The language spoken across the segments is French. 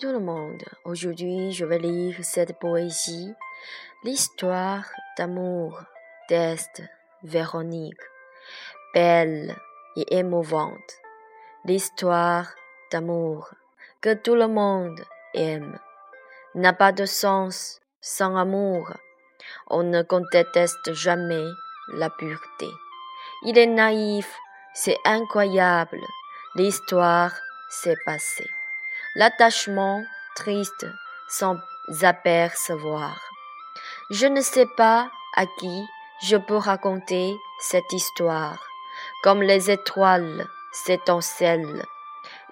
tout le monde. Aujourd'hui, je vais lire cette poésie, l'histoire d'amour d'Est Véronique, belle et émouvante. L'histoire d'amour que tout le monde aime n'a pas de sens sans amour. On ne conteste jamais la pureté. Il est naïf, c'est incroyable. L'histoire s'est passée. L'attachement triste sans apercevoir. Je ne sais pas à qui je peux raconter cette histoire. Comme les étoiles s'étincellent,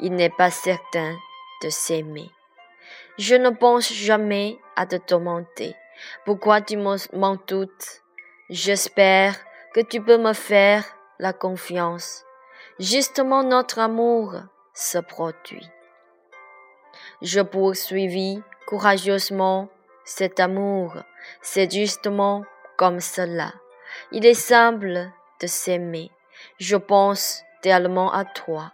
il n'est pas certain de s'aimer. Je ne pense jamais à te tourmenter. Pourquoi tu m'en doutes? J'espère que tu peux me faire la confiance. Justement, notre amour se produit. Je poursuivis courageusement cet amour. C'est justement comme cela. Il est simple de s'aimer. Je pense tellement à toi.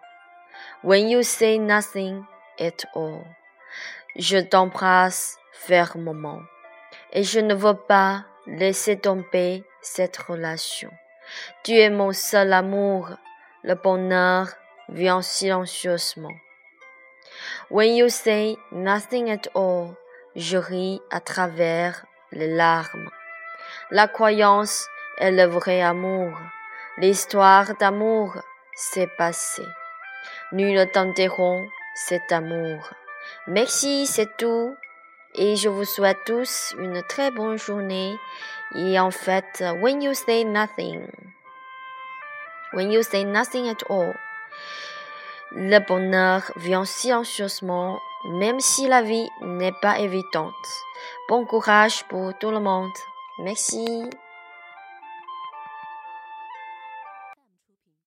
When you say nothing at all. Je t'embrasse fermement. Et je ne veux pas laisser tomber cette relation. Tu es mon seul amour. Le bonheur vient silencieusement. When you say nothing at all, je ris à travers les larmes. La croyance est le vrai amour. L'histoire d'amour s'est passée. Nul t'interrompt cet amour. Merci, c'est tout. Et je vous souhaite tous une très bonne journée. Et en fait, when you say nothing, when you say nothing at all, le bonheur vient silencieusement, même si la vie n'est pas évidente. Bon courage pour tout le monde. Merci.